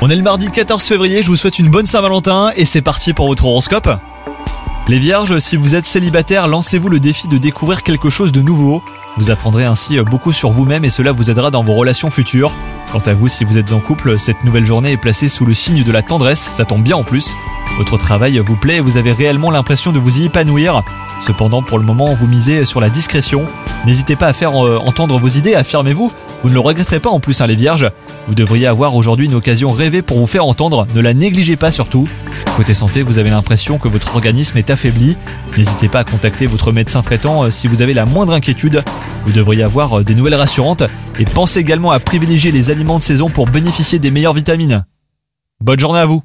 On est le mardi 14 février, je vous souhaite une bonne Saint-Valentin et c'est parti pour votre horoscope. Les vierges, si vous êtes célibataire, lancez-vous le défi de découvrir quelque chose de nouveau. Vous apprendrez ainsi beaucoup sur vous-même et cela vous aidera dans vos relations futures. Quant à vous, si vous êtes en couple, cette nouvelle journée est placée sous le signe de la tendresse, ça tombe bien en plus. Votre travail vous plaît et vous avez réellement l'impression de vous y épanouir. Cependant, pour le moment, vous misez sur la discrétion. N'hésitez pas à faire euh, entendre vos idées, affirmez-vous. Vous ne le regretterez pas en plus, hein, les vierges. Vous devriez avoir aujourd'hui une occasion rêvée pour vous faire entendre, ne la négligez pas surtout. Côté santé, vous avez l'impression que votre organisme est affaibli. N'hésitez pas à contacter votre médecin traitant euh, si vous avez la moindre inquiétude. Vous devriez avoir euh, des nouvelles rassurantes et pensez également à privilégier les aliments de saison pour bénéficier des meilleures vitamines. Bonne journée à vous